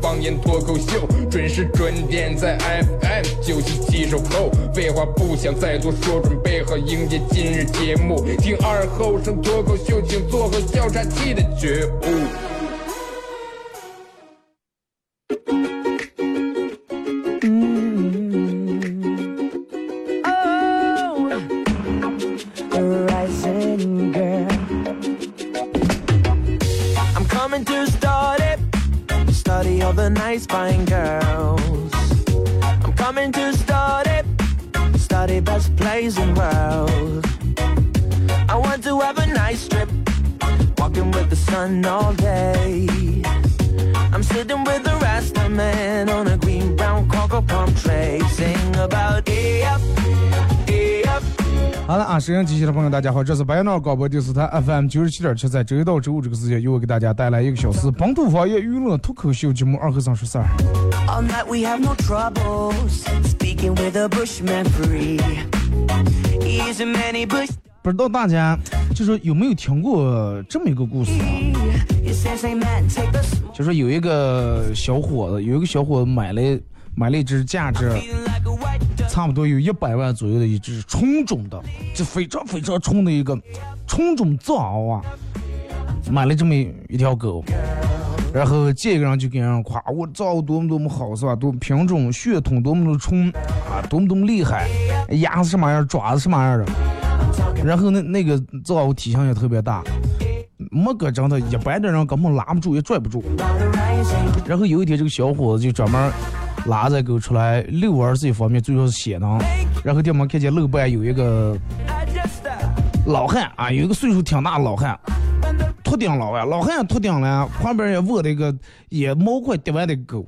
方。言脱口秀，准时准点在 FM 九七七收后。废话不想再多说，准备好迎接今日节目。听二后生脱口秀，请做好笑岔气的觉悟。好了啊，收音机前的朋友，大家好，这是白杨广播电视台 FM 九十七点七，在周一到周五这个时间，由我给大家带来一个小时本土方言娱乐脱口秀节目《二和尚说事儿》。不知道大家就是有没有听过这么一个故事啊？就是有一个小伙子，有一个小伙子买了买了一只价值。差不多有一百万左右的一只纯种的，就非常非常纯的一个纯种藏獒啊，买了这么一条狗，然后见一个人就给人夸我藏獒多么多么好是吧？多品种血统多么多么纯啊，多么多么厉害，牙是什么样，爪子什么样的，然后那那个藏獒体型也特别大，没个真的，一般的人根本拉不住也拽不住。然后有一天这个小伙子就专门。拉着狗出来遛弯这一方面主要是显能，然后店门看见路边有一个老汉啊，有一个岁数挺大的老汉，秃顶老外，老汉秃顶了，旁边也卧了一个也毛快跌完的狗，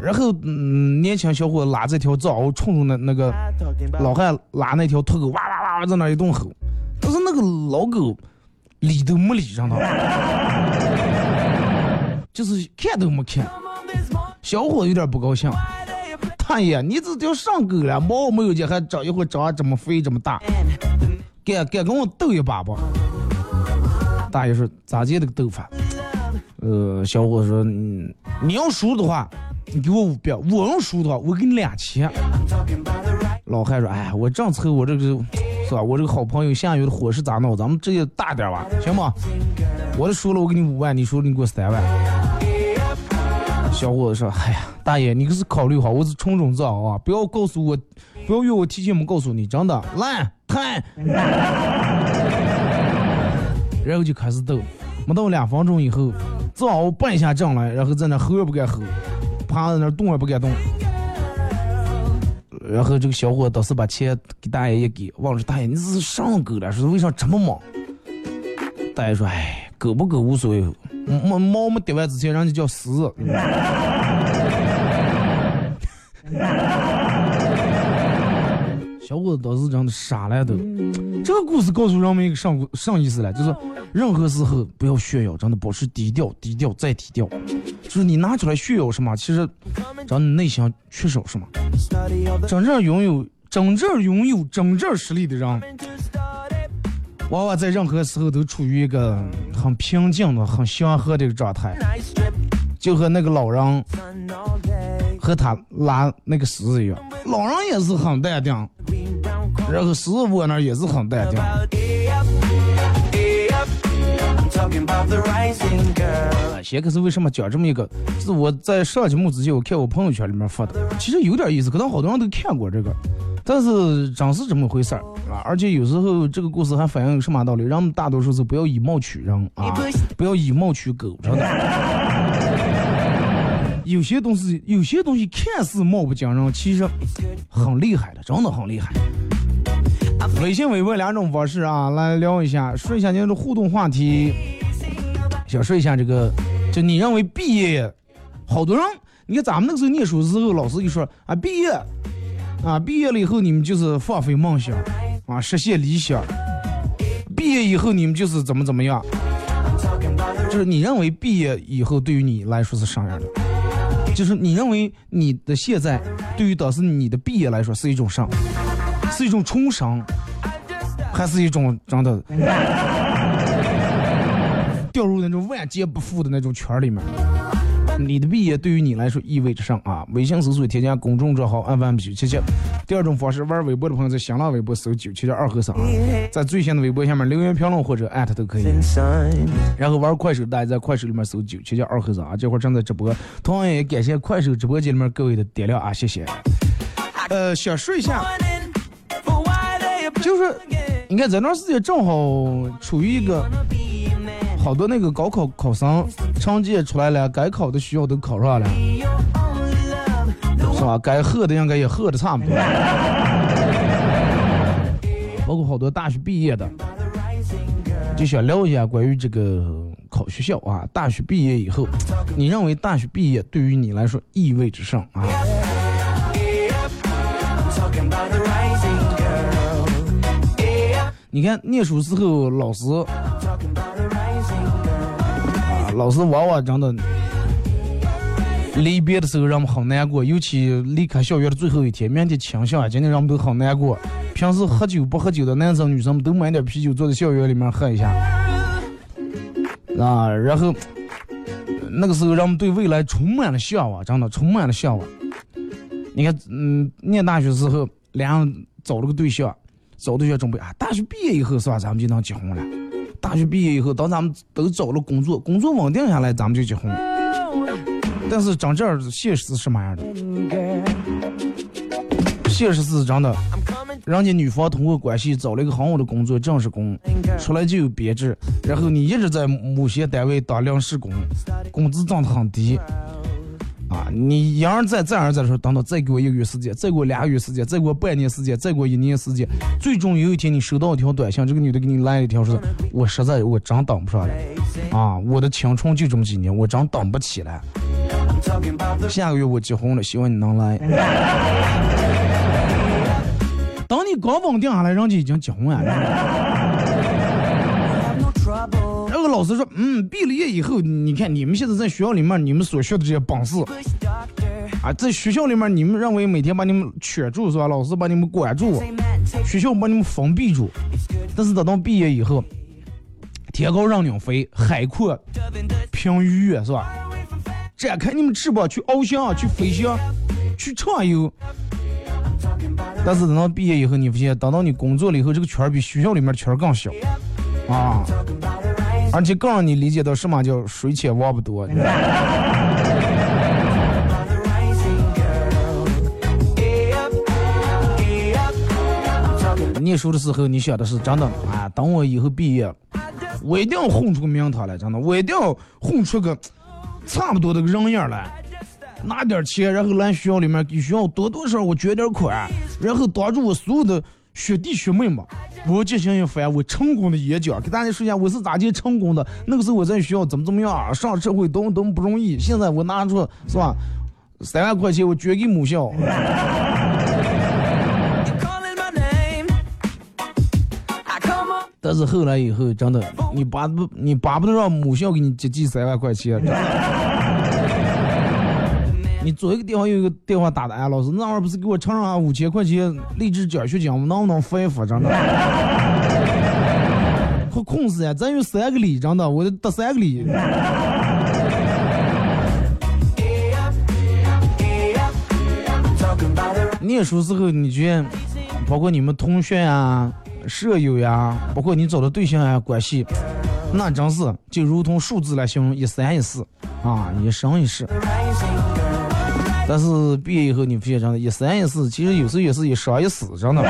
然后嗯，年轻小伙拉这条藏獒冲着那那个老汉拉那条秃狗，哇哇哇在那一顿吼，但是那个老狗理都没理上他，就是看都没看。小伙有点不高兴，大爷，你这条上狗了，毛没有见，还长一会长这么肥这么大，敢敢跟我斗一把不？大爷说咋接这个斗法？呃，小伙说，嗯你要输的话，你给我五百；我要输的话，我给你两千。老汉说，哎，我这样凑，我这个是吧？我这个好朋友下雨的伙食咋弄？咱们直接大点吧，行吗？我都输了，我给你五万，你输了你给我三万。小伙子说：“哎呀，大爷，你可是考虑好，我是纯种藏獒啊，不要告诉我，不要约我提前没告诉你，真的烂太。然后就开始斗，没到两分钟以后，藏獒半下阵来，然后在那吼也不敢吼，趴在那动也不敢动。然后这个小伙子倒是把钱给大爷一给，问说：大爷，你是上狗了？说为啥这么忙？大爷说：哎，狗不狗无所谓。”毛毛没得完之前，人家叫死。小伙子倒是真的傻了都。这个故事告诉人们一个上上意思了，就是任何时候不要炫耀，真的保持低调，低调再低调。就是你拿出来炫耀什么，其实让你内心缺少什么。真正拥有真正拥有真正实力的人。往往在任何时候都处于一个很平静的、很祥和的一个状态，就和那个老人和他拉那个狮子一样，老人也是很淡定，然后狮子窝那也是很淡定。先可是为什么讲这么一个？是我在上节目之前，我看我朋友圈里面发的，其实有点意思，可能好多人都看过这个。但是真是这么回事儿啊！而且有时候这个故事还反映有什么道理？人们大多数是不要以貌取人啊，不要以貌取狗，真的。有些东西，有些东西看似貌不惊人，其实很厉害的，真的很厉害。微信、微博两种方式啊，来聊一下，说一下您的互动话题。想说一下这个，就你认为毕业，好多人，你看咱们那个时候念书的时候，老师就说啊，毕业，啊，毕业了以后你们就是放飞梦想，啊，实现理想。毕业以后你们就是怎么怎么样，就是你认为毕业以后对于你来说是啥样的？就是你认为你的现在对于当时你的毕业来说是一种啥？是一种重生，还是一种真的 掉入那种万劫不复的那种圈里面？你的毕业对于你来说意味着啥啊？微信搜索添加公众账号 FM 九七七。第二种方式，玩微博的朋友在新浪微博搜九七七二和尚，在最新的微博下面留言评论或者艾特都可以。然后玩快手，大家在快手里面搜九七七二和尚啊，这会儿正在直播。同样也感谢快手直播间里面各位的点亮啊，谢谢。呃，想说一下，就是你看这段时间正好处于一个。好多那个高考考生成绩也出来了，该考的学校都考上了，是吧？该喝的应该也喝的差不多。包括好多大学毕业的，就想聊一下关于这个考学校啊。大学毕业以后，你认为大学毕业对于你来说意味着什么啊？你看念书时候老师。老师往往真的离别的时候让我们好难过，尤其离开校园的最后一天，明天清醒啊，今天让我们都好难过。平时喝酒不喝酒的男生女生们都买点啤酒，坐在校园里面喝一下啊。然后那个时候让我们对未来充满了向往，真的充满了向往。你看，嗯，念大学时候，俩人找了个对象，找对象准备啊，大学毕业以后是吧，咱们就能结婚了。大学毕业以后，当咱们都找了工作，工作稳定下来，咱们就结婚。但是真正现实是什么样的？现实是真的，人家女方通过关系找了一个很好的工作，正式工，出来就有编制，然后你一直在某些单位当临时工，工资涨得很低。啊，你一而再，再而再的说，等等，再给我一个月时间，再给我俩月时间，再给我半年时间，再给我一年时间，最终有一天你收到一条短信，这个女的给你来一条说，我实在我真等不上了，啊，我的青春就这么几年，我真等不起了，下个月我结婚了，希望你能来。等你刚稳定下来，人家已经结婚了。那个老师说：“嗯，毕了业以后，你看你们现在在学校里面，你们所学的这些本事，啊，在学校里面，你们认为每天把你们圈住是吧？老师把你们管住，学校把你们封闭住。但是等到毕业以后，天高任鸟飞，海阔凭鱼跃是吧？展开你们翅膀去翱翔，去飞翔，去畅游。但是等到毕业以后，你发现等到你工作了以后，这个圈比学校里面的圈更小。”啊，而且更让你理解到什么叫水浅王不多。念书的时候，你想的是真的啊，等我以后毕业，我一定要混出个名堂来，真的，我一定要混出个差不多的人样来，拿点钱，然后来学校里面给学校多多少我捐点款，然后挡住我所有的学弟学妹们。我进行一番我成功的演讲，给大家说一下我是咋就成功的。那个时候我在学校怎么怎么样，上社会多么多么不容易。现在我拿出是吧，三万块钱我捐给母校。但是后来以后真的，你巴不你巴不得让母校给你接济三万块钱。你左一个电话，右一个电话打的，哎，老师，那会儿不是给我唱上五千块钱励志奖学金，我能不能发一发？真的，快空死呀！咱有三个礼，真的，我得三个礼。念书时候，你觉得，包括你们同学呀、舍友呀，包括你找的对象呀，关系，那真是就如同数字来形容，一三一四啊，一生一世。但是毕业以后，你发现真的，一三一四，其实有时候也是一生一死，真的。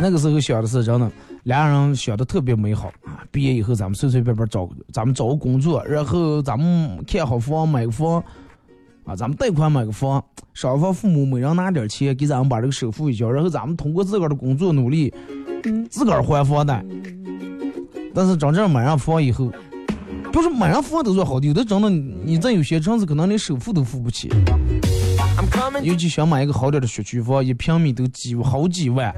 那个时候想的是真的，俩人想的特别美好啊！毕业以后咱们随随便便找，咱们找个工作，然后咱们看好房买个房，啊，咱们贷款买个房，双方父母每人拿点钱给咱们把这个首付一交，然后咱们通过自个儿的工作努力，自个儿还房贷。但是真正买上房以后，不是买上房都算好的，有的真的你在有些城市可能连首付都付不起。尤其想买一个好点的学区房，一平米都几好几万，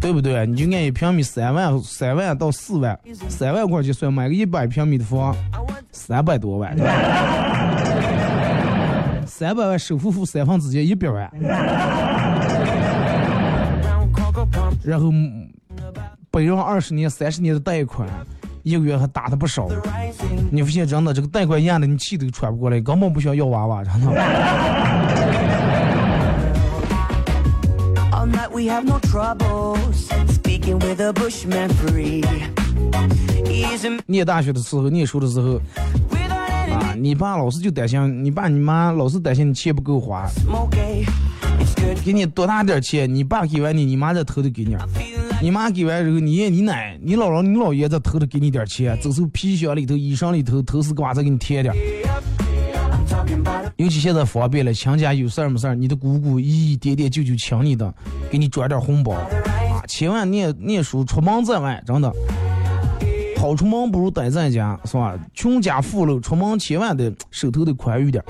对不对？你就按一平米三万，三万到四万，三万块钱算，买个一百平米的房，三百多万，三百万首付付三分之一，一百万，然后背上二十年、三十年的贷款。一个月还打的不少，你发现真的这个贷款压的你气都喘不过来，根本不想要要娃娃，真的。念大学的时候，念书的时候，啊，你爸老是就担心，你爸你妈老是担心你钱不够花，给你多大点钱，你爸给完你，你妈再偷偷给你。你妈给完之后，你爷你奶、你姥姥、你姥爷再偷着给你点钱，走从皮箱里头、衣裳里头头丝瓜再给你贴点。尤其现在方便了，亲家有事儿没事儿，你的姑姑姨姨、爹爹、舅舅请你的，给你转点红包啊！千万念念书出门在外，真的，好出门不如待在家，是吧？穷家富路出门千万得手头得宽裕点。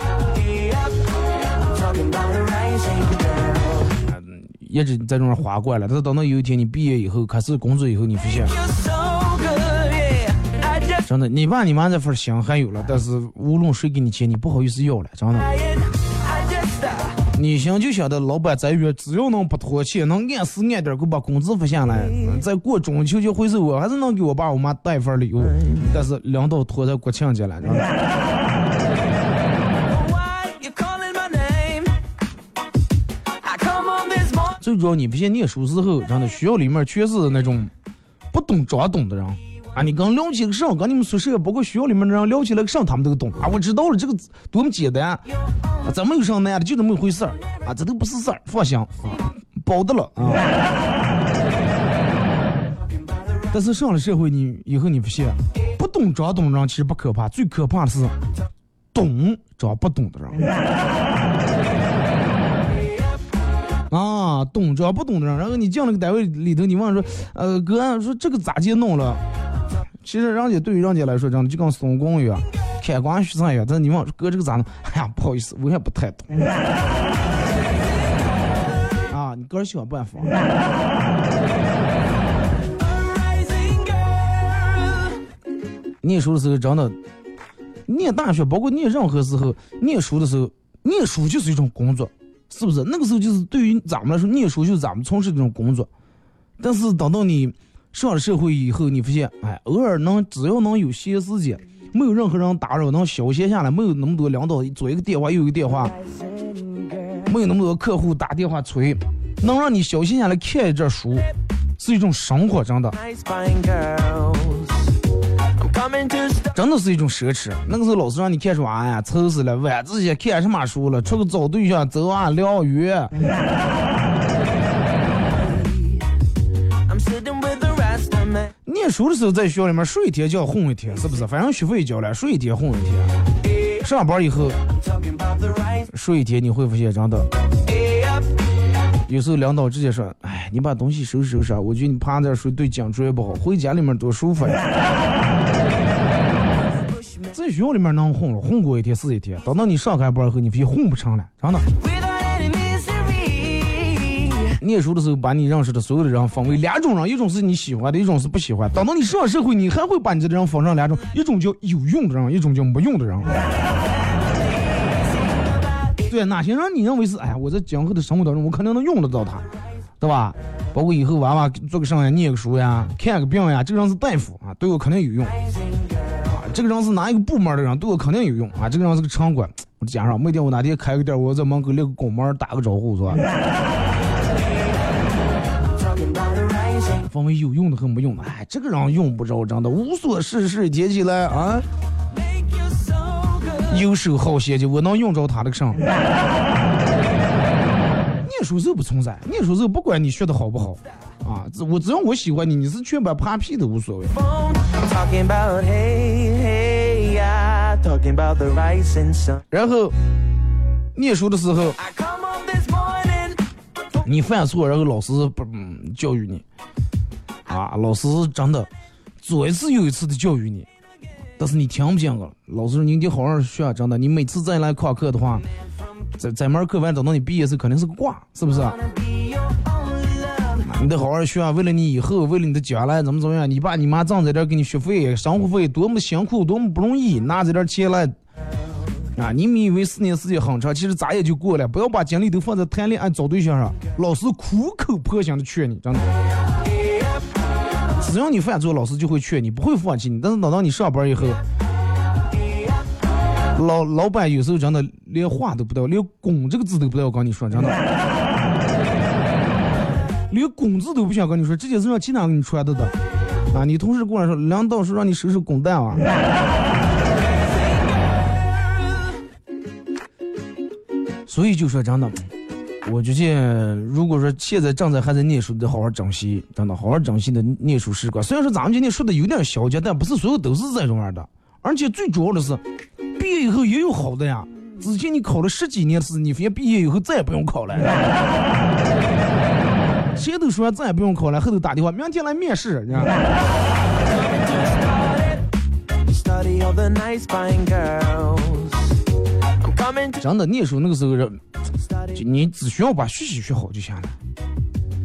一直在那儿花惯了，但是等到有一天你毕业以后，开始工作以后，你发现，真的，你爸你妈这份心还有了，但是无论谁给你钱，你不好意思要了，真的。你想就想着老板在月只要能不拖欠，能按时按点给我把工资发下来，再过中秋节回收，我还是能给我爸我妈带份礼物。但是领导拖在国庆节了，真的。最主要，你不信念书时候，真的学校里面全是那种不懂装懂的人啊！你刚聊起个啥，跟你们宿舍包括学校里面的人聊起来个啥，他们都懂啊！我知道了，这个多么简单，啊，咱没有啥难的，就这么一回事儿啊！这都不是事儿，放心啊，包的了啊！但是上了社会，你以后你不信，不懂装懂的人其实不可怕，最可怕的是懂装不懂的人。啊，懂着不懂的，然后你进那个单位里头，你问说，呃，哥，说这个咋接弄了？其实人家对于人家来说，真的就跟孙悟空一样，开关取胜一样。但你问哥这个咋弄？哎呀，不好意思，我也不太懂。啊，你个人想办法。念书的时候真的，念大学，包括念任何时候，念书的时候，念书就是一种工作。是不是那个时候就是对于咱们来说，念书就是咱们从事这种工作。但是等到你上了社会以后，你发现，哎，偶尔能只要能有闲时间，没有任何人打扰，能消闲下来，没有那么多领导左一个电话右一个电话，没有那么多客户打电话催，能让你消闲下来看一阵书，是一种生活，真的。真的是一种奢侈。那个时候老师让你看书，哎呀，愁死了！晚自习看什么书了？出去找对象，走啊，钓鱼。念书的时候在学校里面睡一天觉混一天，是不是？反正学费交了，睡一天混一天。上班以后睡一天，你会发现真的。有时候领导直接说：“哎，你把东西收拾收拾啊，我觉得你趴那睡对颈椎不好，回家里面多舒服呀。”在学校里面能混了，混过一天是一天。等到你上开班后，你非混不成了，真的。念书的时候，把你认识的所有的人分为两种人，一种是你喜欢的，一种是不喜欢。等到你上了社会，你还会把你这人分成两种，一种叫有用的人，一种叫没用的人。对，哪些人你认为是？哎呀，我在今后的生活当中，我肯定能用得到他，对吧？包括以后娃娃做个啥呀，念个书呀，看个病呀，这个人是大夫啊，对我肯定有用啊。这个人是哪一个部门的人，对我肯定有用啊！这个人是个城管，我加上每天我哪天开个店，我在门口立个拱门打个招呼，是吧？分为有用的和没用的。哎，这个人用不着，真的无所事事，接起来啊，游手好闲的，我能用着他的个啥？念书时候不存在，念书时候不管你学的好不好，啊，只我只要我喜欢你，你是全班趴屁都无所谓。然后念书的时候.你犯错，然后老师不嗯教育你，啊，老师真的左一次又一次的教育你，但是你听不见了。老师你得好好学，真的，你每次再来旷课的话，在在门课完等到你毕业时肯定是个挂，是不是？你得好好学，为了你以后，为了你的将来，怎么怎么样？你爸你妈挣这点给你学费、生活费，多么辛苦，多么不容易，拿这点钱来。啊，你们以为四年时间很长，其实咋也就过了。不要把精力都放在谈恋爱、找对象上。老师苦口婆心的劝你，真的。只要你犯错，老师就会劝你，不会放弃你。但是等到你上班以后，老老板有时候真的连话都不带，连“拱”这个字都不带我跟你说，真的。连“拱”字都不想跟你说，这件事让其他给你传的的。啊，你同事过来说，领导说让你收拾滚蛋啊。所以就说真的，我觉得如果说现在正在还在念书的，好好珍惜，真的好好珍惜的念书时光。虽然说咱们今天说的有点消极，但不是所有都是这种样的。而且最主要的是，毕业以后也有好的呀。之前你考了十几年试，你发现毕业以后再也不用考了。谁都说再也不用考了，后头打电话，明天来面试，你知道吗真的念书那个时候人，就你只需要把学习学好就行了，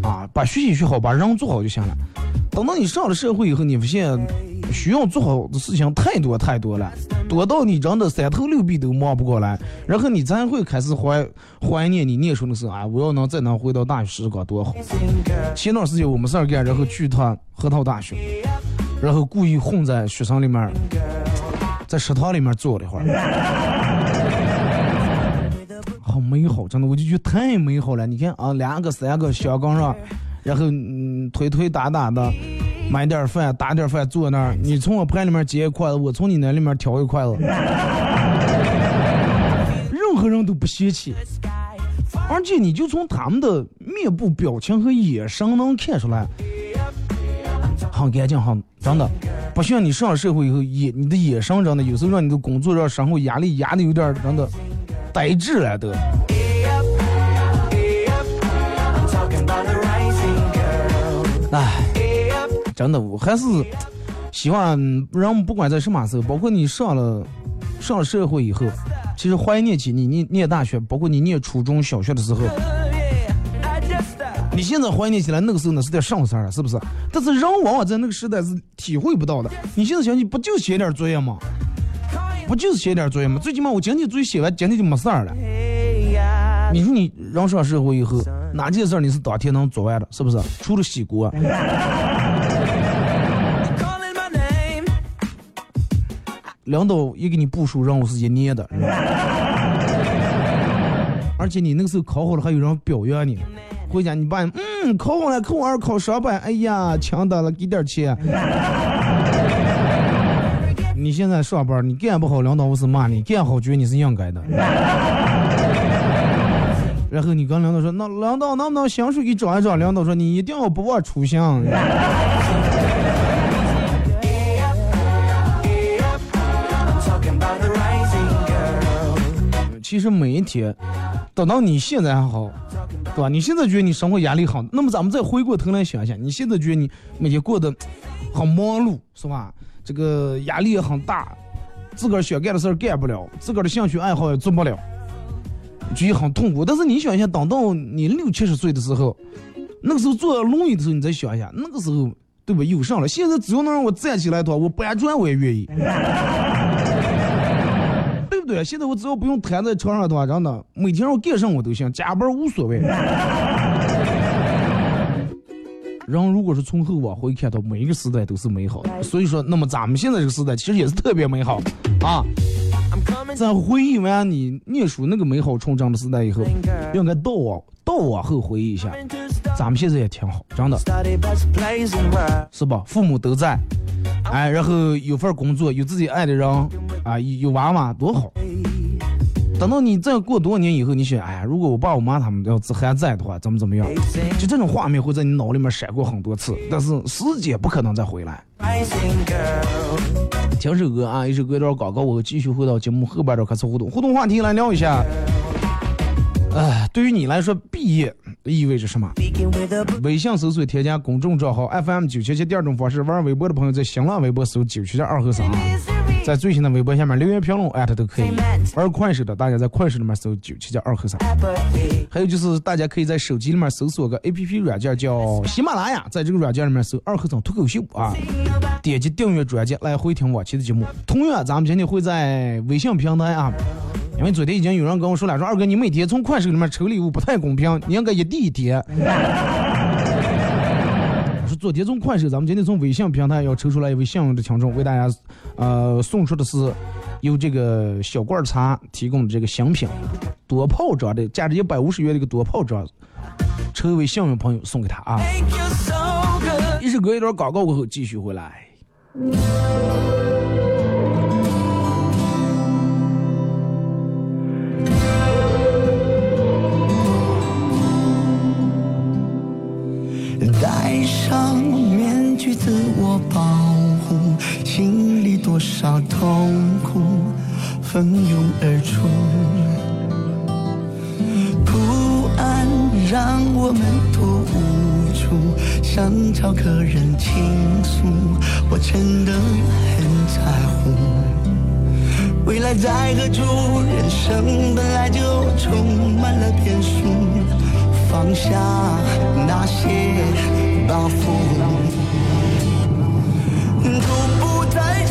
啊，把学习学好，把人做好就行了。等到你上了社会以后，你发现需要做好的事情太多太多了，多到你真的三头六臂都忙不过来，然后你才会开始怀怀念你念书的时候啊，我要能再能回到大学时光多好。前段时间我没事儿干，然后去一趟河套大学，然后故意混在学生里面，在食堂里面坐了一会儿，好美好，真的，我就觉得太美好了。你看啊，两个三个小岗上，然后嗯推推打打的，买点饭打点饭坐那儿，你从我盘里面接一筷子，我从你那里面挑一筷子，任何人都不嫌弃。而且你就从他们的面部表情和眼神能看出来，很干净，很真的，不像你上了社会以后眼你的眼神真的有时候让你的工作让生活压力压的有点儿真的呆滞了都。I'm talking about the rising girl. 唉，Up. 真的，我还是希望人不管在什么时候，包括你上了上了社会以后，其实怀念起你念念大学，包括你念初中小学的时候。你现在怀念起来那个时候那是点上事儿了，是不是？但是人往往在那个时代是体会不到的。你现在想起不就写点作业吗？不就是写点作业吗？最起码我今天作业写完，今天就没事儿了。你说你人上社会以后，哪件事儿你是当天能做完的？是不是？除了洗锅，领导也给你部署任务是一年的，而且你那个时候考好了，还有人表扬你。回家你爸，嗯，考好了，考二考上班，哎呀，强的了，给点钱。你现在上班，你干不好，领导不是骂你；干好，觉得你是应该的。然后你跟领导说，那领导能不能薪水给涨一涨？领导说你一定要不忘初心。I'm talking about the rising girl. 其实每一天，等到你现在还好，对吧？你现在觉得你生活压力好，那么咱们再回过头来想想，你现在觉得你每天过得很忙碌，是吧？这个压力也很大，自个儿想干的事儿干不了，自个儿的兴趣爱好也做不了，就也很痛苦。但是你想一下，等到你六七十岁的时候，那个时候坐轮椅的时候，你再想一下，那个时候对吧？有上了。现在只要能让我站起来的话，我搬砖我也愿意。对不对？现在我只要不用瘫在床上的话，真的每天让我干什么我都行，加班无所谓。人如果是从后往回看，到每一个时代都是美好的。所以说，那么咱们现在这个时代其实也是特别美好啊。在回忆完你念书那个美好成长的时代以后，应该倒往倒往后回忆一下，咱们现在也挺好，真的.是吧？父母都在，哎，然后有份工作，有自己爱的人，啊，有有娃娃，多好。等到你再过多少年以后，你想，哎呀，如果我爸我妈他们要还在的话，怎么怎么样？就这种画面会在你脑里面闪过很多次，但是时间不可能再回来。听首歌啊，一首歌一段广告，我继续回到节目后半段开始互动，互动话题来聊一下。哎，对于你来说，毕业意味着什么？微信搜索添加公众账号 FM 九七七，第二种方式，玩微博的朋友在新浪微博搜九七七二和三，在最新的微博下面留言评论艾特都可以。玩快手的，大家在快手里面搜九七加二和三。还有就是，大家可以在手机里面搜索个 APP 软件叫喜马拉雅，在这个软件里面搜二和三脱口秀啊，点击订阅专辑来回听往期的节目。同样，咱们今天会在微信平台啊。因为昨天已经有人跟我说了，说二哥你每天从快手里面抽礼物不太公平，你应该一地一叠。我 说昨天从快手，咱们今天从微信平台要抽出来一位幸运的听众，为大家呃送出的是由这个小罐茶提供的这个新品多泡装的，价值一百五十元的一个多泡装，抽一位幸运朋友送给他啊。一首歌一段广告过后继续回来。戴上面具自我保心里多少痛苦蜂拥而出，不安让我们多无助，想找个人倾诉，我真的很在乎。未来在何处？人生本来就充满了变数。放下那些包袱，都不在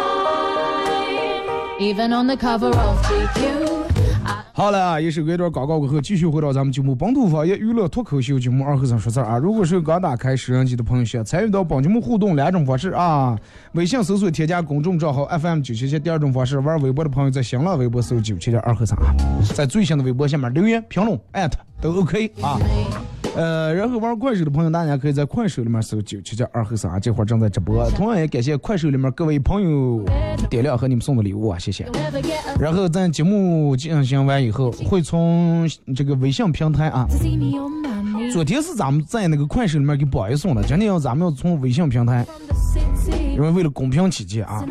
好了啊，一首歌一段广告过后，继续回到咱们节目本土方言娱乐脱口秀节目二和尚说事儿啊。如果是刚打开收音机的朋友，想参与到本节目互动两种方式啊：微信搜索添加公众账号 FM 九七七；第二种方式，玩微博的朋友在新浪微博搜九七点二和尚啊，在最新的微博下面留言评论艾特都 OK 啊。呃，然后玩快手的朋友，大家可以在快手里面搜九七七二和三啊，这会儿正在直播。同样也感谢快手里面各位朋友点亮和你们送的礼物啊，谢谢。然后咱节目进行完以后，会从这个微信平台啊昨天是咱们在那个快手里面给榜一送的，今天要咱们要从微信平台.因为为了公平起见啊.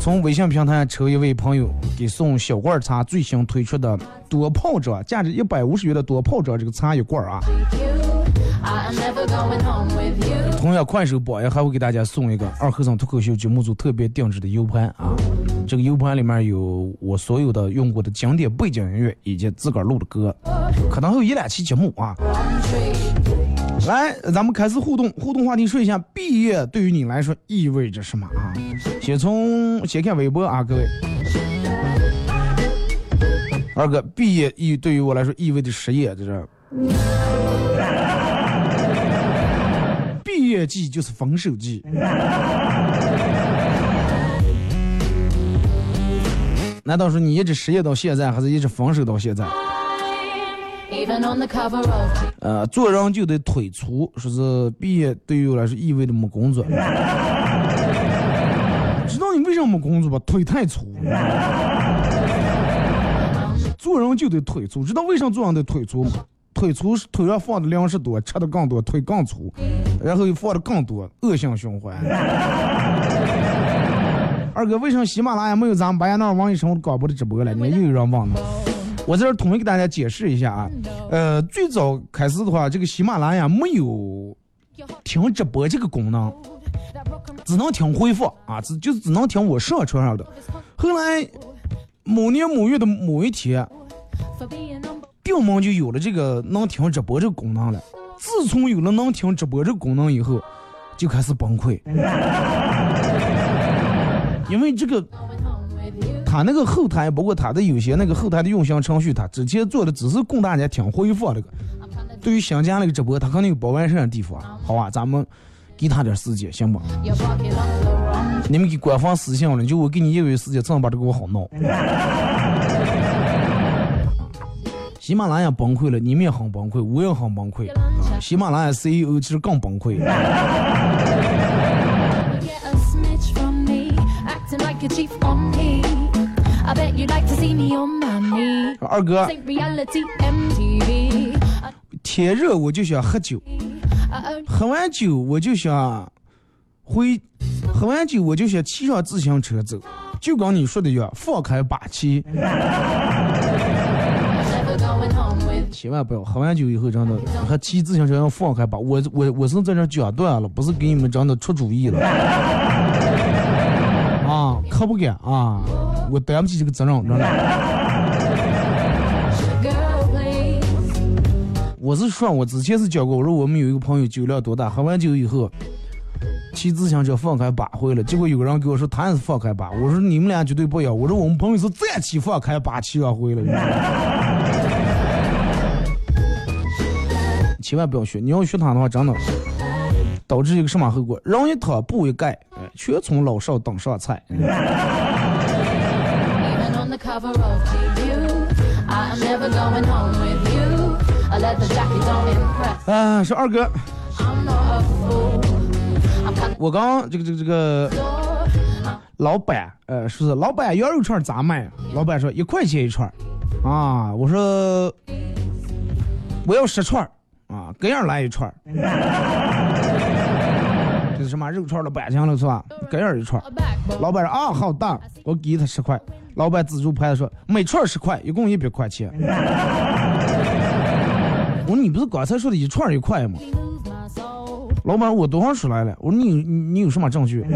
从微信平台抽一位朋友给送小罐茶最新推出的多泡者，价值一百五十元的多泡者这个茶一罐啊。同样，快手榜一还会给大家送一个二和尚脱口秀节目组特别定制的 U 盘啊。这个 U 盘里面有我所有的用过的经典背景音乐以及自个儿录的歌，可能会有一两期节目啊。来，咱们开始互动，互动话题说一下，毕业对于你来说意味着什么啊？先从先看微博啊，各位。二哥，毕业意对于我来说意味着失业，这是。毕业季就是分手季。难道说你一直失业到现在，还是一直分手到现在呃，做人就得腿粗，说是毕业对于我来说意味着没工作。知道你为什么没工作吧？腿太粗。做人就得腿粗，知道为什么做人得腿粗吗？腿粗是腿上放的粮食多，吃的更多，腿更粗，然后又放的更多，恶性循环。二哥，为什么喜马拉雅没有咱们白彦淖尔网易生活广播的直播了？你又有人问了。我在这儿统一给大家解释一下啊，呃，最早开始的话，这个喜马拉雅没有听直播这个功能，只能听回放啊，只就是只能听我上传上的。后来某年某月的某一天定门就有了这个能听直播这个功能了。自从有了能听直播这个功能以后，就开始崩溃，因为这个.他那个后台，包括他的有些那个后台的运行程序，他之前做的只是供大家听回放这个。对于新加那个直播，他肯定有不完善的地方，好吧？咱们给他点时间，行吧？your pocket on the wrong. 你们给官方私信了，就我给你一个月时间，正好把这给我好弄。喜马拉雅崩溃了，你们也很崩溃，我也很崩溃。喜马拉雅 CEO 其实更崩溃。二哥，天热我就想喝酒，喝完酒我就想回，喝完酒我就想骑上自行车走，就跟你说的一样，放开霸气。千万不要喝完酒以后真的还骑自行车要放开把，我我我是在这讲断了，不是给你们真的出主意了啊。可不敢啊，我担不起这个责任，真的。我是说，我之前是讲过，我说我们有一个朋友酒量多大，喝完酒以后骑自行车放开把回来，结果有个人给我说他也是放开把，我说你们俩绝对不要，我说我们朋友是站起放开把骑上回来千万不要学，你要学他的话，真的导致一个什么后果？人一躺，布一盖，全村老少等上菜。啊！是二哥。我刚这个这个这个老板，呃，是不是老板，羊肉串咋卖啊？老板说一块钱一串啊，我说。我要十串。啊，各样来一串儿。这是什么肉串的板墙了是吧？各样一串。老板说啊，好大，我给他十块。老板自助拍子说每串十块，一共一百块钱。我说你不是刚才说的一串一块吗？老板，我多少说来了？我说你你你有什么证据？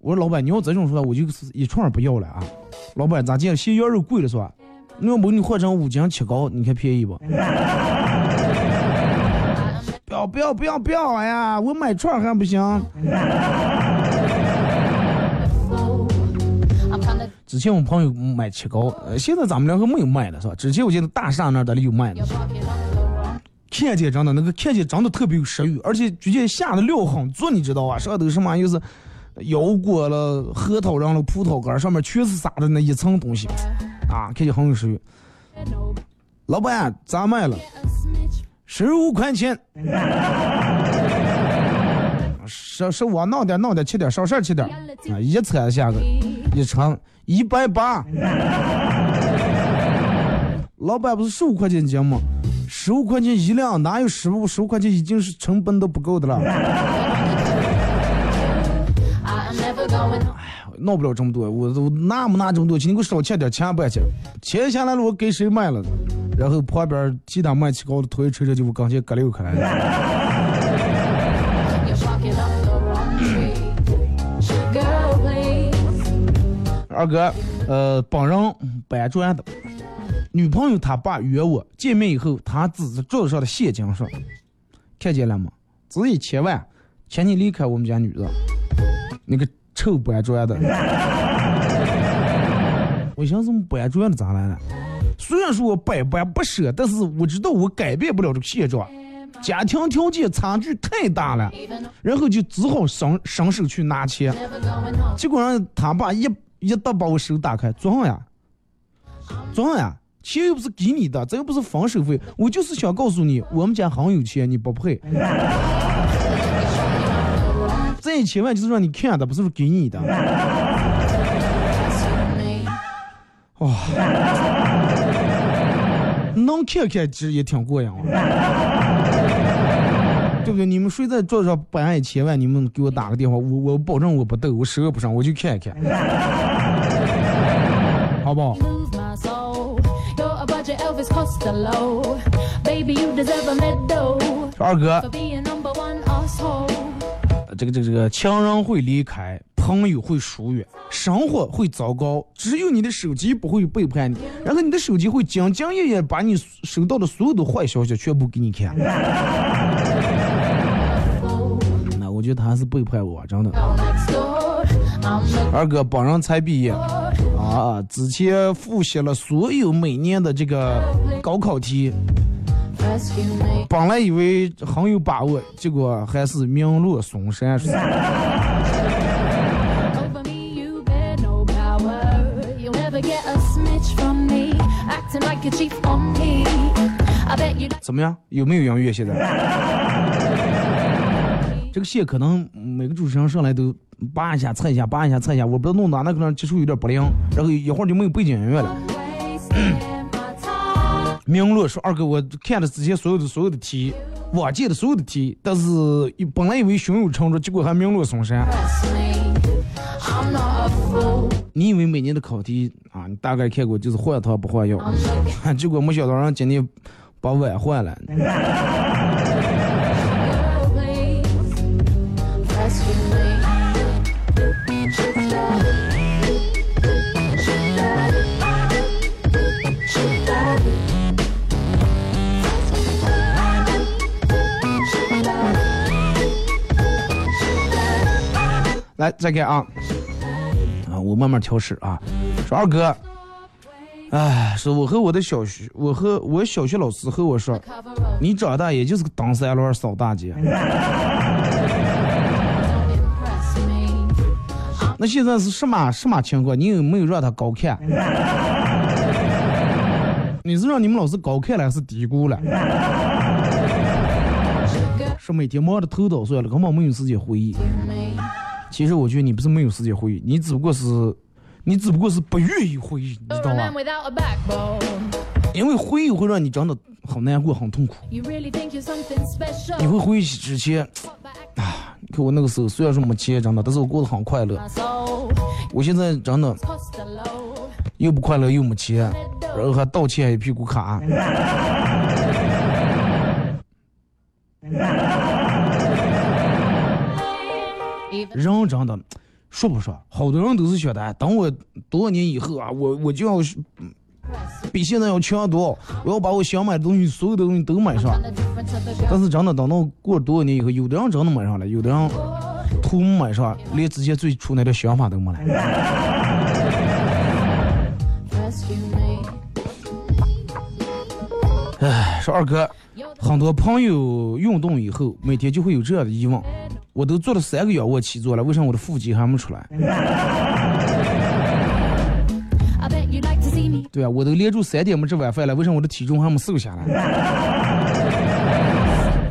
我说老板，你要这种说，我就是一串不要了啊！老板咋见咸羊肉贵了是吧？那要不你换成五斤切糕，你看便宜不？不要不要不要不要哎呀！我买串还不行之前我朋友买切糕，呃，现在咱们两个没有卖了是吧？之前我记得大厦那儿的里有卖的.看见真的那个看见真的特别有食欲，而且直接下的料很足，你知道吧？上头什么又是腰果了、核桃瓤了、葡萄干，上面全是撒的那一层东西，啊，看见很有食欲。老板咋卖了？十五块钱。十十五闹点闹点吃点少事儿吃点啊，一餐下个一称一百八。老板不是十五块钱一斤吗？十五块钱一两，哪有十五十五块钱已经是成本都不够的了，I'm never going home. 闹不了这么多，我我拿不拿这么多钱？你给我少欠点钱不去？钱下来了，我给谁卖了？然后旁边其他卖起糕的推车车就我刚才割溜开来了。二哥，呃，本人搬砖的，女朋友她爸约我见面以后，他指着桌子上的现金说：“看见了吗？只一千万，请你离开我们家女人。”那个臭搬砖的，我寻思搬砖的咋来了？虽然说我百般不舍，但是我知道我改变不了这个现状，家庭条件差距太大了，然后就只好伸伸手去拿钱。结果让他爸一一打把我手打开，做啥呀？做啥呀？钱又不是给你的，这又不是分手费，我就是想告诉你，我们家很有钱，你不配。这一千万就是让你看的，不是说给你的。Me. 能看看其实也挺过瘾啊，对不对？你们睡在桌子上摆上一千万，你们给我打个电话，我我保证我不逗，我十个不上，我就看一看，好不好？二哥这个这个这个，情人会离开，朋友会疏远，生活会糟糕，只有你的手机不会背叛你，然后你的手机会兢兢业业把你收到的所有的坏消息全部给你看。那我觉得他还是背叛我，真的。二哥本人才毕业啊，之前复习了所有每年的这个高考题，本来以为很有把握，结果还是名落孙山。怎么样？有没有音乐现在？这个线可能每个主持人上来都扒一下、蹭一下、扒一下、蹭一下，我不知道弄哪那可能技术有点不灵，然后一会儿就没有背景音乐了。明乐说：“二哥，我看了之前所有的所有的题，往届的所有的题，但是本来以为胸有成竹，结果还名落孙山。你以为每年的考题啊，你大概看过就是换汤不换药，结果没想到让今年把碗换了。来再看啊啊，我慢慢调试啊。说二哥，哎，说我和我的小学，我和我小学老师和我说，你长大也就是个蹬三轮扫大街。那现在是什么什么情况？你有没有让他高看？你是让你们老师高看了还是低估了？是每天忙得头倒算了，根本没有时间回忆。其实我觉得你不是没有时间回忆，你只不过是，你只不过是不愿意回忆，你知道吗？因为回忆会让你真的很难过、很痛苦。你会回忆起之前，啊，你看我那个时候虽然说没钱，真的，但是我过得很快乐。我现在真的又不快乐又没钱，然后还倒欠一屁股卡。人真的说不说，好多人都是想的，等我多少年以后啊，我我就要比现在要强多，我要把我想买的东西，所有的东西都买上。但是真的等到过了多少年以后，有的人真的买上了，有的人图没买上，连之前最初那点想法都没了。哎，说二哥，很多朋友运动以后，每天就会有这样的疑问：我都做了三个仰卧起坐了，为什么我的腹肌还没出来？对啊，我都连住三天没吃晚饭了，为什么我的体重还没瘦下来？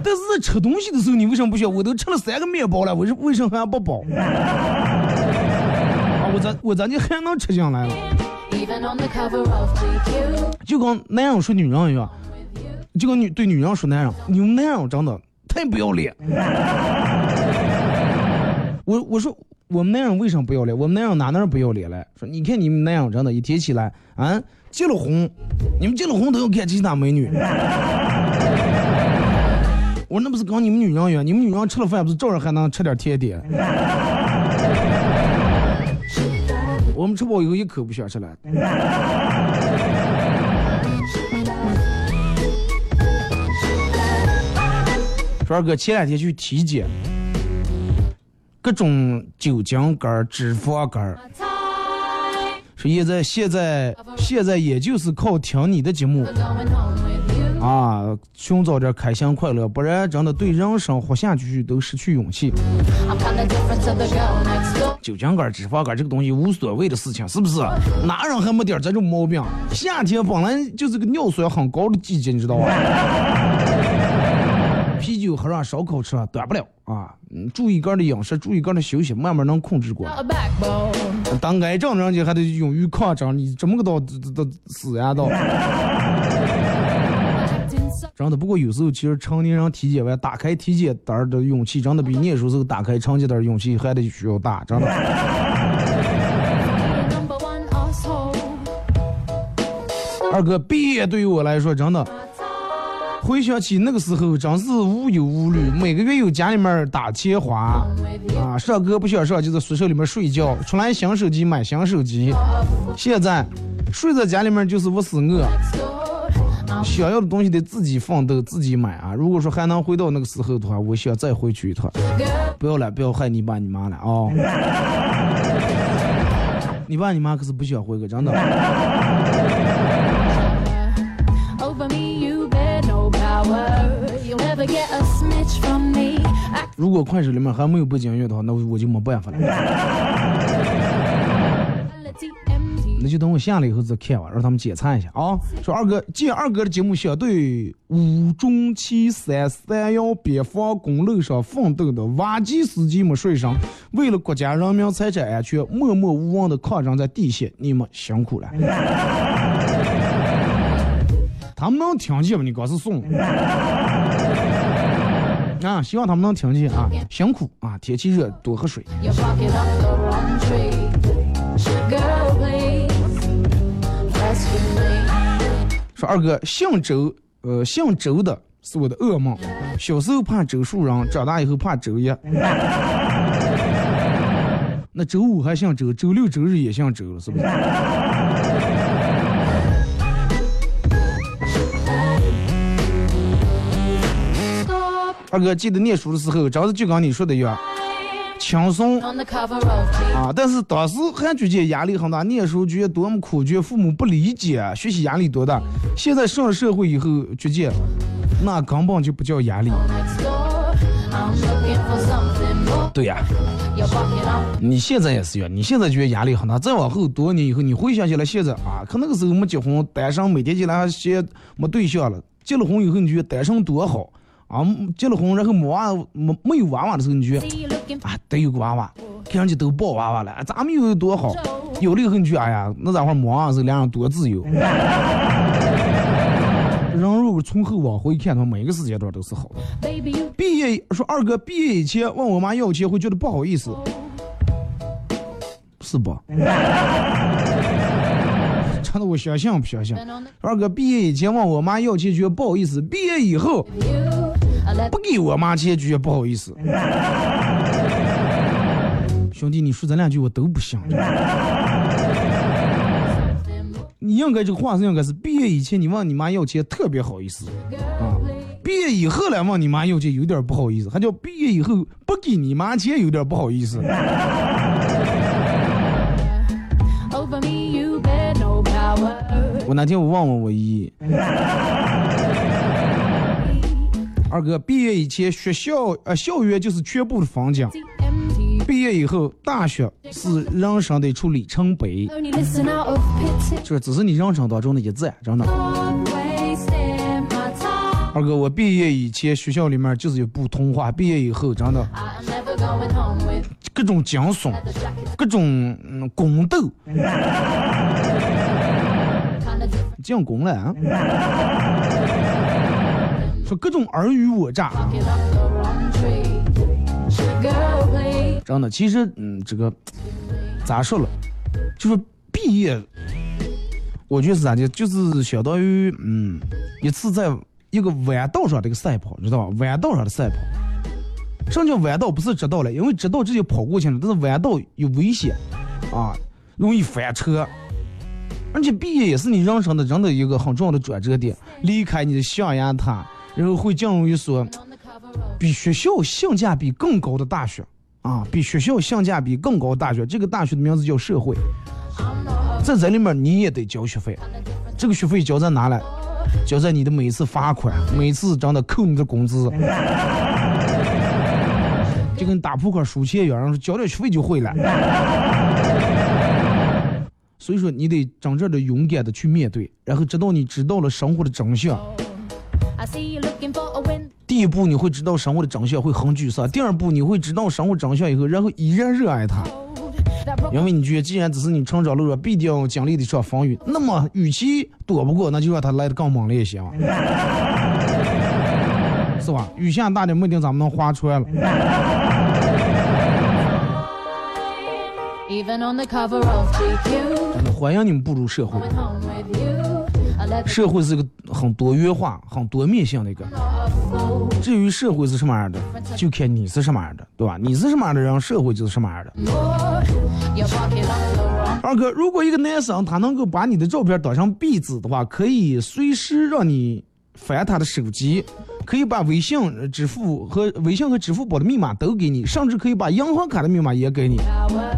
但是在吃东西的时候，你为什么不笑？我都吃了三个面包了，为什为什么还不饱？啊，我咋我咋就还能吃进来了？就跟男人说女人一样，就跟女对女人说男人，你们男人真的太不要脸。我我说我们男人为什么不要脸？我们男人哪能不要脸了？说你看你们男人真的，一天起来啊，结了婚，你们结了婚都要看其他美女。我说那不是跟你们女人一样，你们女人吃了饭不是照样还能吃点甜点？我们吃饱以后一口不想吃了。说哥前两天去体检，各种酒精肝、脂肪肝。说现在现在现在也就是靠听你的节目啊，寻找点开心快乐，不然真的对人生活下去都失去勇气。酒精肝、脂肪肝这个东西无所谓的事情，是不是？哪人还没点这种毛病？夏天本来就是个尿酸很高的季节，你知道吧？啤酒喝上，烧烤吃上，短不了啊！嗯，注意个人的饮食，注意个人的休息，慢慢能控制过来。当癌症人家还得勇于抗争，你怎么个到到死呀都！真的，不过有时候其实成年人体检完打开体检单的勇气，真的比念书时候打开成绩单勇气还得需要大，真的。二哥，毕业对于我来说，真的。回想起那个时候，真是无忧无虑，每个月有家里面打钱花，啊，上课不想上就在宿舍里面睡觉，出来新手机买新手机。现在睡在家里面就是饿死我，想要的东西得自己奋斗自己买啊！如果说还能回到那个时候的话，我想再回去一趟。不要了，不要害你爸你妈了啊！你爸你妈可是不想回去，真的。如果快手里面还没有背景音乐的话，那我就没办法了。那就等我下来以后再看吧，让他们检查一下啊。说二哥，见二哥的节目相对五中七三三幺边防公路上奋斗的挖机司机们睡上，为了国家人民财产安全，默默无闻的抗争在地线，你们辛苦了。他们能听见吗？你刚是送。啊，希望他们能听见啊！辛苦啊，天气热，多喝水。说二哥，姓周，呃，姓周的是我的噩梦。小时候怕周树人，长大以后怕周一。那周五还姓周，周六周日也姓周了，是不是？二哥，记得念书的时候，真是就跟你说的一样，轻松.啊。但是当时还觉得压力很大，念书觉得多么苦，觉得父母不理解，学习压力多大。现在上了社会以后，觉得那根本就不叫压力。对呀、你现在也是一样，你现在觉得压力很大，再往后多年以后，你回想起来，现在啊，可那个时候没结婚，单身，每天起来还嫌没对象了。结了婚以后，你觉得单身多好啊？结了婚然后没娃没没有娃娃的时候，你觉得 see you looking for 啊，得有个娃娃，看上去都抱娃娃了，咱们有多好？有了以后你觉得，哎呀，那咱会儿没娃时候，两人多自由。人如果从后往回看的话，每个时间段都是好的。毕业说二哥毕业以前问我妈要钱，会觉得不好意思，是不？真的，我相信不相信二哥毕业以前问我妈要钱，觉得不好意思；毕业以后不给我妈钱，觉得不好意思。兄弟，你说这两句我都不信。你应该这个话是应该是毕业以前你问你妈要钱特别好意思啊，毕业以后来问你妈要钱有点不好意思，还叫毕业以后不给你妈钱有点不好意思。我那天我问问我姨，二哥，毕业以前学校呃校园就是全部的风景，毕业以后大学是人生的一处里程碑，就是只是你人生当中的一站，真的。二哥，我毕业以前学校里面就是一部童话，毕业以后真的。各种惊悚，各种宫、斗，进宫了啊。说各种尔虞我诈，真的，其实嗯，这个咋说了，就是毕业，我觉得是咋的，就是相当于嗯，一次在一个弯道上的一个赛跑，知道吧？弯道上的赛跑。什么叫弯道？不是直道了，因为直道直接跑过去了，但是弯道有危险啊，容易翻车。而且毕业也是你人生的人的一个很重要的转折点，离开你的象牙塔，然后会进入一所比学校性价比更高的大学啊，比学校性价比更高的大学，这个大学的名字叫社会，在这里面你也得交学费，这个学费交在哪来？交在你的每次罚款，每次真的扣你的工资，就跟打扑克输钱一样，然后交点学费就会了。所以说，你得真正的勇敢的去面对，然后直到你知道了生活的真相。第一步你会知道生活的真相，会很沮丧；第二步你会知道生活真相以后，然后依然热爱它。因为你觉得，既然只是你成长路上必定要经历的一场风雨，那么与其躲不过，那就让它来的更猛烈一些嘛，是吧？雨下大点，不一定咱们能划船了。even on the cover of GQ. 欢迎你们步入社会社会是个很多元化、很多面向的一个。至于社会是什么样的，就看你是什么样的，对吧？你是什么样的人，社会就是什么样的。二哥，如果一个男生他能够把你的照片当成壁纸的话，可以随时让你翻他的手机，可以把微信、支付和微信和支付宝的密码都给你，甚至可以把银行卡的密码也给你。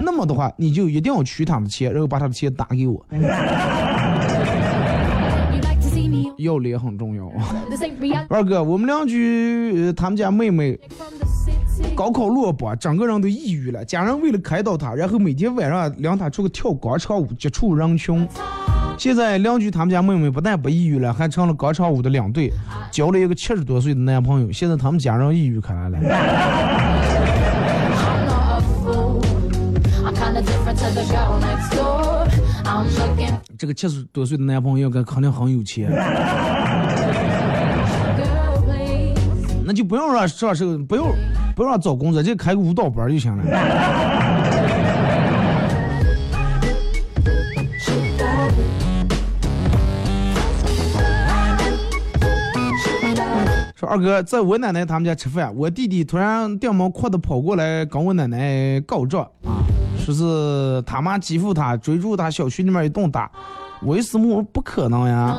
那么的话，你就一定要取他的钱，然后把他的钱打给我。要脸很重要。二哥，我们邻居、呃他们家妹妹.高考落榜，整个人都抑郁了。家人为了开导她，然后每天晚上领她出去跳广场舞，接触人群。现在邻居他们家妹妹不但不抑郁了，还成了广场舞的领队，交了一个七十多岁的男朋友。现在他们家人抑郁开来了。这个七十多岁的男朋友该肯定很有钱，那就不用让上手，不用不用让找工作，就开个舞蹈班就行了。说二哥，在我奶奶他们家吃饭，我弟弟突然掉毛哭的跑过来跟我奶奶告状。啊，说是他妈欺负他，追逐他，小区里面一顿打。为什么？我不可能呀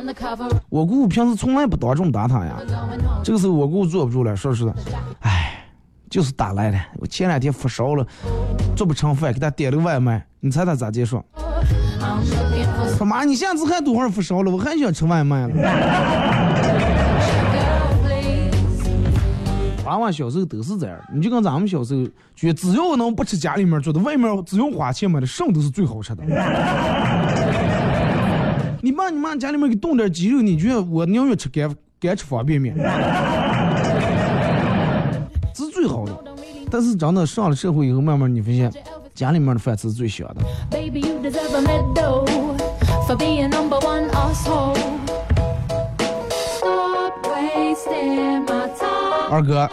我姑姑平时从来不当众打他呀。这个时候我姑姑坐不住了，说是，哎，就是打来的。我前两天发烧了，做不成饭，给他点了个外卖。你猜他咋结束？他妈，你下次还多会儿发烧了，我还想吃外卖了。娃娃小时候都是这样，你就跟咱们小时候，觉得只要能不吃家里面做的，外面只用花钱买的，什么都是最好吃的。你爸你妈家里面给冻点鸡肉，你觉得我宁愿吃干干吃方便面，这是最好的。但是真的上了社会以后，慢慢你发现，家里面的饭才是最香的。Baby, you deserve a medal for being number one asshole. Stop wasting my time. 二哥，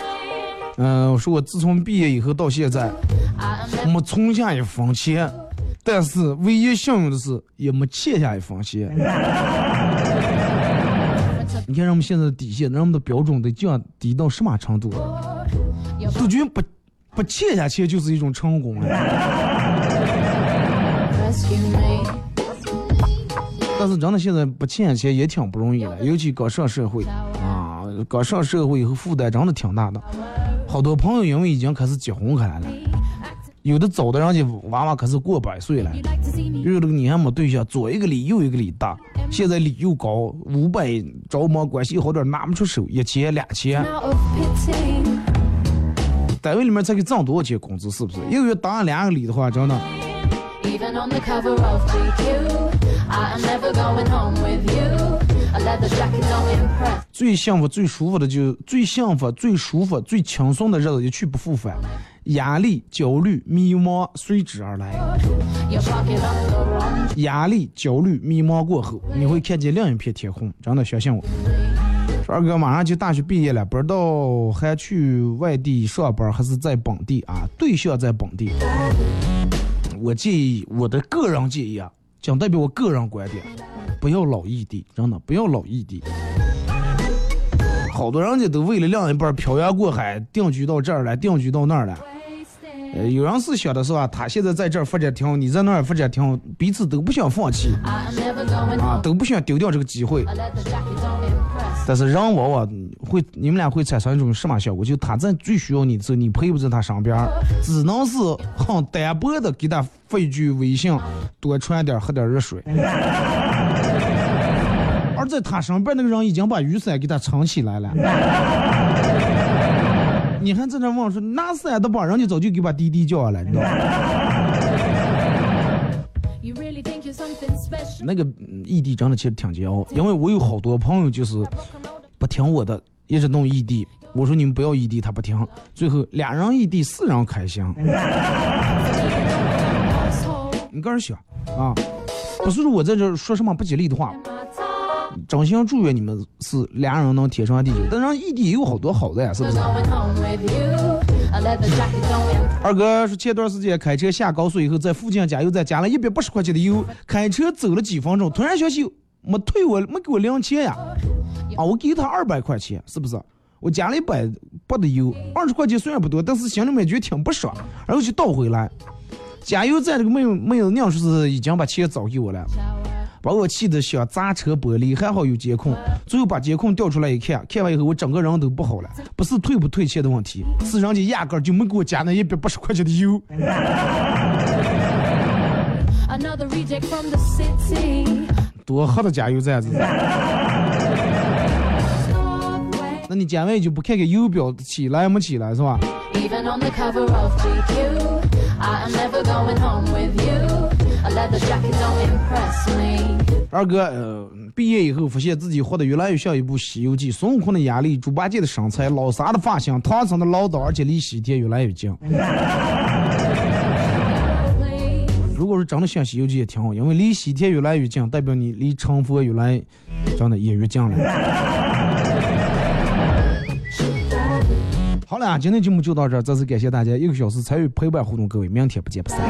嗯、我说我自从毕业以后到现在没存下一分钱，但是唯一幸运的是，也没欠下一分钱。你看人们现在的底线，人们的标准得降低到什么程度？杜军不不欠下钱就是一种成功了。但是真的现在不欠下钱也挺不容易的，尤其刚上社会啊，刚上社会以后负担真的挺大的。好多朋友因为已经开始结婚开来了，有的早的人家娃娃可是过百岁了，You'd like to see me 有的你还没对象，左一个礼右一个礼大，现在礼又高，五百着忙关系好点拿不出手，一千两千，单位里面才给挣多少钱工资是不是？一个月打两个礼的话，真的 Even on the cover of GQ, 最幸福、最舒服的就最幸福、最舒服、最轻松的日子一去不复返，压力、焦虑、迷茫随之而来。压力、焦虑、迷茫过后，你会看见另一片天空。真的相信我。说二哥马上就大学毕业了，不知道还去外地上班还是在本地啊？对象在本地。我建议，我的个人建议啊，仅代表我个人观点，不要老异地，真的不要老异地。好多人家都为了另一半漂洋过海，定居到这儿来，定居到那儿来。呃，有人是想的是吧？他现在在这儿发展挺好，你在那儿发展挺好，彼此都不想放弃啊，都不想丢掉这个机会。但是人往往会，你们俩会产生一种什么效果？就他在最需要你的时候，你陪不在他身边，只能是很单薄的给他发一句微信，多穿点，喝点热水。而在他身边那个人已经把雨伞给他撑起来了。你还在那问说拿伞的吧，人家早就给把滴滴叫下来，你知道吗？那个嗯异地真的其实挺煎熬，因为我有好多朋友就是不听我的，一直弄异地。我说你们不要异地，他不听，最后俩人异地，四人开心。你个人想啊，不是说我在这说什么不吉利的话，真心祝愿你们是俩人能天长地久。但是异地也有好多好的呀，是不是？二哥说前段时间开车下高速以后，在附近加油站加了一百八十块钱的油，开车走了几分钟，突然想起没退我没给我零钱呀，啊，我给他二百块钱，是不是？我加了一百八的油，二十块钱虽然不多，但是心里面觉得挺不爽，然后就倒回来。加油站这个妹妹子娘说是已经把钱找给我了，把我气得想砸车玻璃，还好有监控，最后把监控调出来一看，看完以后我整个人都不好了，不是退不退钱的问题，是人家压根儿就没给我加那一百八十块钱的油。多喝的加油站子，那你加完就不看看油表起来没起来是吧？Even on the cover of GQ, I am never going home with you. 二哥，呃，毕业以后发现自己活得越来越像一部《西游记》，孙悟空的压力，猪八戒的身材，老沙的发型，唐僧的唠叨，而且离西天越来越近。如果是真的像《西游记》也挺好，因为离西天越来越近，代表你离成佛越来真的也越近了。好了，今天节目就到这儿，再次感谢大家一个小时参与陪伴互动，各位，明天不见不散。